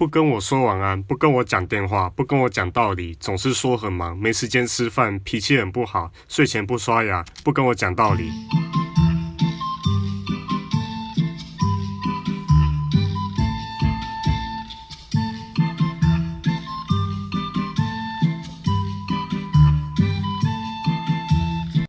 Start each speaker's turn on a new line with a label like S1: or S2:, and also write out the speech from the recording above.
S1: 不跟我说晚安不跟我讲电话不跟我讲道理总是说很忙没时间吃饭脾气很不好睡前不刷牙不跟我讲道理。